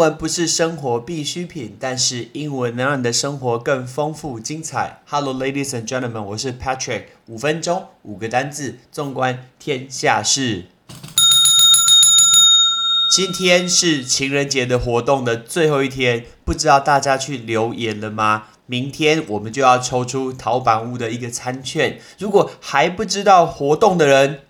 文不是生活必需品，但是英文能让你的生活更丰富精彩。Hello, ladies and gentlemen，我是 Patrick。五分钟，五个单字，纵观天下事。今天是情人节的活动的最后一天，不知道大家去留言了吗？明天我们就要抽出淘宝屋的一个餐券。如果还不知道活动的人，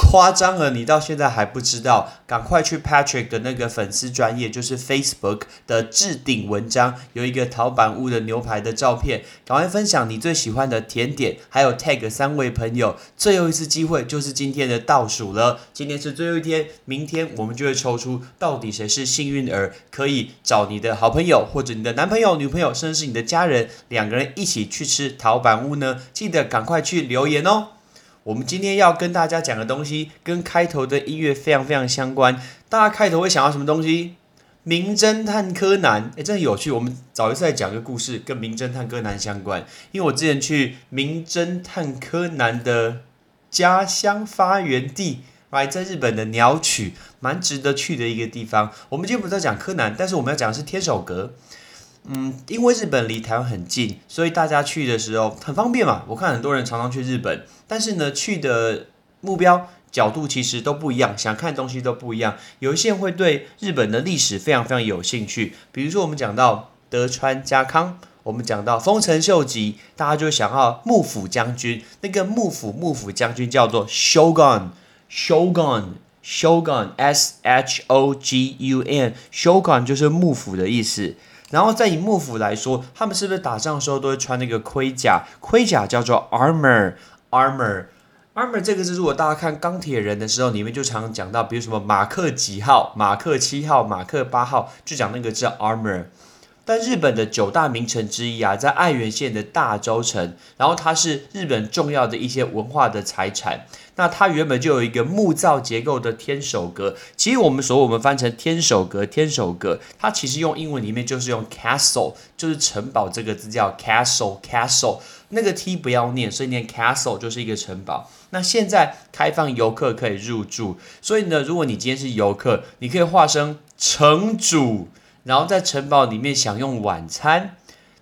夸张了，你到现在还不知道？赶快去 Patrick 的那个粉丝专业，就是 Facebook 的置顶文章，有一个陶板屋的牛排的照片，赶快分享你最喜欢的甜点，还有 tag 三位朋友。最后一次机会就是今天的倒数了，今天是最后一天，明天我们就会抽出到底谁是幸运儿，可以找你的好朋友或者你的男朋友、女朋友，甚至是你的家人，两个人一起去吃陶板屋呢？记得赶快去留言哦。我们今天要跟大家讲的东西，跟开头的音乐非常非常相关。大家开头会想到什么东西？名侦探柯南，哎，真的有趣。我们早一次来讲个故事，跟名侦探柯南相关。因为我之前去名侦探柯南的家乡发源地，来在日本的鸟取，蛮值得去的一个地方。我们今天不是在讲柯南，但是我们要讲的是天守阁。嗯，因为日本离台湾很近，所以大家去的时候很方便嘛。我看很多人常常去日本，但是呢，去的目标角度其实都不一样，想看东西都不一样。有一些人会对日本的历史非常非常有兴趣，比如说我们讲到德川家康，我们讲到丰臣秀吉，大家就想要幕府将军。那个幕府幕府将军叫做 shogun，shogun，shogun，s h o g u n，shogun 就是幕府的意思。然后再以幕府来说，他们是不是打仗的时候都会穿那个盔甲？盔甲叫做 armor，armor，armor 这个字，如果大家看钢铁人的时候，里面就常常讲到，比如什么马克几号、马克七号、马克八号，就讲那个叫 armor。但日本的九大名城之一啊，在爱媛县的大洲城，然后它是日本重要的一些文化的财产。那它原本就有一个木造结构的天守阁，其实我们说我们翻成天守阁，天守阁，它其实用英文里面就是用 castle，就是城堡这个字叫 castle，castle，那个 t 不要念，所以念 castle 就是一个城堡。那现在开放游客可以入住，所以呢，如果你今天是游客，你可以化身城主。然后在城堡里面享用晚餐，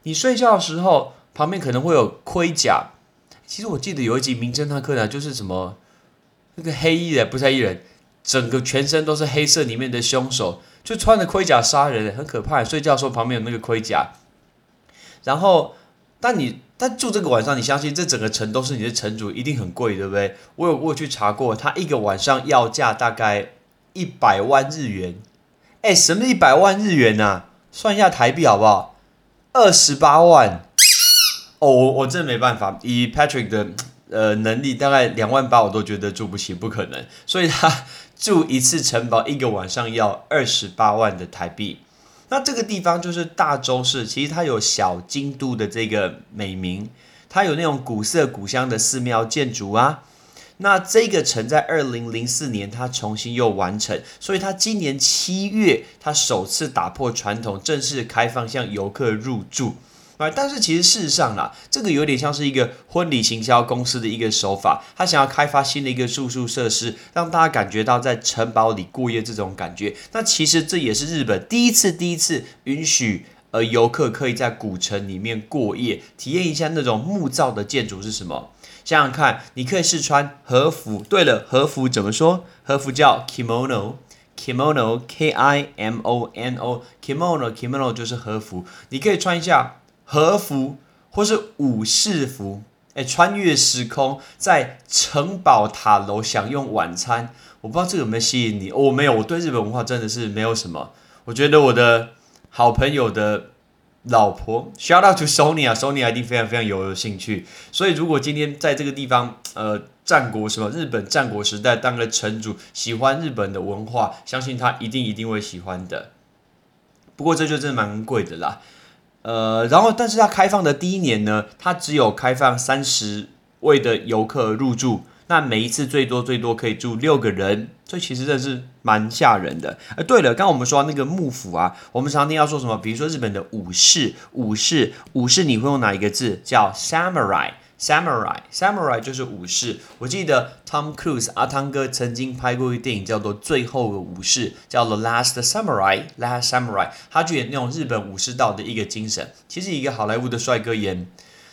你睡觉的时候旁边可能会有盔甲。其实我记得有一集《名侦探柯南》就是什么那个黑衣人，不是黑衣人，整个全身都是黑色，里面的凶手就穿着盔甲杀人，很可怕。睡觉的时候旁边有那个盔甲。然后，但你但住这个晚上，你相信这整个城都是你的城主，一定很贵，对不对？我有过去查过，他一个晚上要价大概一百万日元。哎，什么一百万日元呐？算一下台币好不好？二十八万。哦，我我真没办法，以 Patrick 的呃能力，大概两万八我都觉得住不起，不可能。所以他住一次城堡，一个晚上要二十八万的台币。那这个地方就是大洲市，其实它有小京都的这个美名，它有那种古色古香的寺庙建筑啊。那这个城在二零零四年，它重新又完成，所以它今年七月，它首次打破传统，正式开放向游客入住啊。但是其实事实上啦，这个有点像是一个婚礼行销公司的一个手法，他想要开发新的一个住宿设施，让大家感觉到在城堡里过夜这种感觉。那其实这也是日本第一次，第一次允许呃游客可以在古城里面过夜，体验一下那种木造的建筑是什么。想想看，你可以试穿和服。对了，和服怎么说？和服叫 kimono，kimono，k i m o n o，kimono，kimono 就是和服。你可以穿一下和服，或是武士服，哎，穿越时空，在城堡塔楼享用晚餐。我不知道这个有没有吸引你？我没有，我对日本文化真的是没有什么。我觉得我的好朋友的。老婆，shout out to Sony 啊，Sony 一定非常非常有兴趣。所以如果今天在这个地方，呃，战国什么日本战国时代当个城主，喜欢日本的文化，相信他一定一定会喜欢的。不过这就真的蛮贵的啦，呃，然后但是他开放的第一年呢，他只有开放三十位的游客入住。那每一次最多最多可以住六个人，所以其实这是蛮吓人的。呃，对了，刚刚我们说那个幕府啊，我们常听要说什么？比如说日本的武士，武士，武士，你会用哪一个字？叫 samurai。Samurai，Samurai 就是武士。我记得 Tom Cruise 阿汤哥曾经拍过一个电影叫做《最后的武士》，叫做 Last Samurai，Last Samurai，他就演那种日本武士道的一个精神。其实一个好莱坞的帅哥演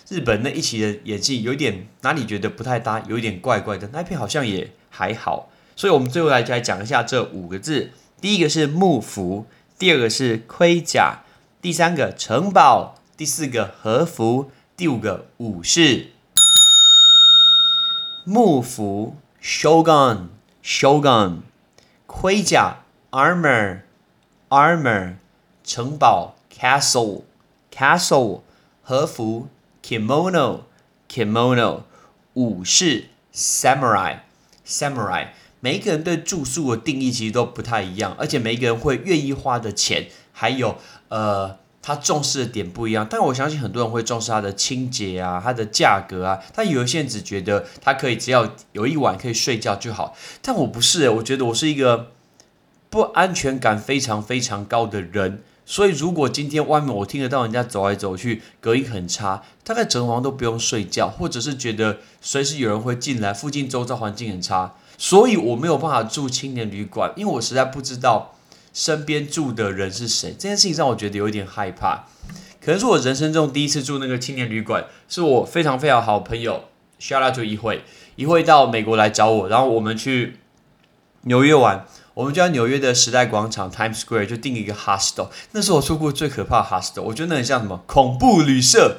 日本那一期的演技，有点哪里觉得不太搭，有一点怪怪的。那一片好像也还好。所以我们最后来来讲一下这五个字。第一个是幕府，第二个是盔甲，第三个城堡，第四个和服，第五个武士。幕府 shogun shogun，盔甲 armor armor，城堡 castle castle，和服 kimono kimono，武士 samurai samurai。每一个人对住宿的定义其实都不太一样，而且每一个人会愿意花的钱，还有呃。他重视的点不一样，但我相信很多人会重视它的清洁啊，它的价格啊。但有一些人只觉得它可以只要有一晚可以睡觉就好。但我不是，我觉得我是一个不安全感非常非常高的人。所以如果今天外面我听得到人家走来走去，隔音很差，大概整晚都不用睡觉，或者是觉得随时有人会进来，附近周遭环境很差，所以我没有办法住青年旅馆，因为我实在不知道。身边住的人是谁？这件事情让我觉得有一点害怕。可能是我人生中第一次住那个青年旅馆，是我非常非常好朋友 Shout out to 一会一会到美国来找我，然后我们去纽约玩，我们就在纽约的时代广场 Times Square 就订一个 hostel，那是我住过最可怕的 hostel，我觉得那很像什么恐怖旅社，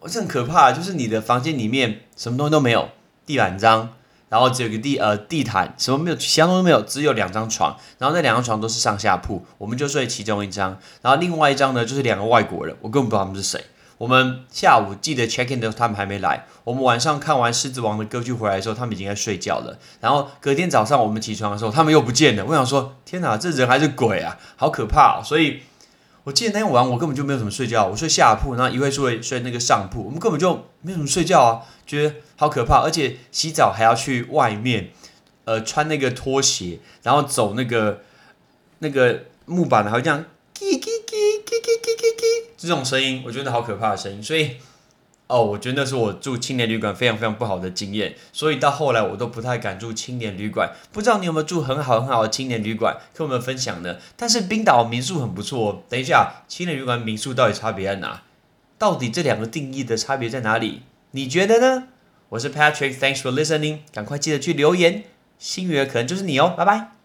我很可怕，就是你的房间里面什么东西都没有，地板脏。然后只有个地呃地毯，什么没有，其他东西都没有，只有两张床。然后那两张床都是上下铺，我们就睡其中一张。然后另外一张呢，就是两个外国人，我根本不知道他们是谁。我们下午记得 check in 的时候他们还没来，我们晚上看完《狮子王》的歌剧回来的时候，他们已经在睡觉了。然后隔天早上我们起床的时候，他们又不见了。我想说，天哪，这人还是鬼啊，好可怕、所以我记得那天晚我根本就没有什么睡觉，我睡下铺，然后一会睡睡那个上铺，我们根本就没有什么睡觉啊，觉得好可怕，而且洗澡还要去外面，呃，穿那个拖鞋，然后走那个那个木板，好像。叽叽这种声音，我觉得好可怕的声音，所以。哦，我觉得那是我住青年旅馆非常非常不好的经验，所以到后来我都不太敢住青年旅馆。不知道你有没有住很好很好的青年旅馆，跟我们分享呢？但是冰岛民宿很不错。等一下，青年旅馆、民宿到底差别在哪？到底这两个定义的差别在哪里？你觉得呢？我是 Patrick，Thanks for listening，赶快记得去留言，幸运儿可能就是你哦，拜拜。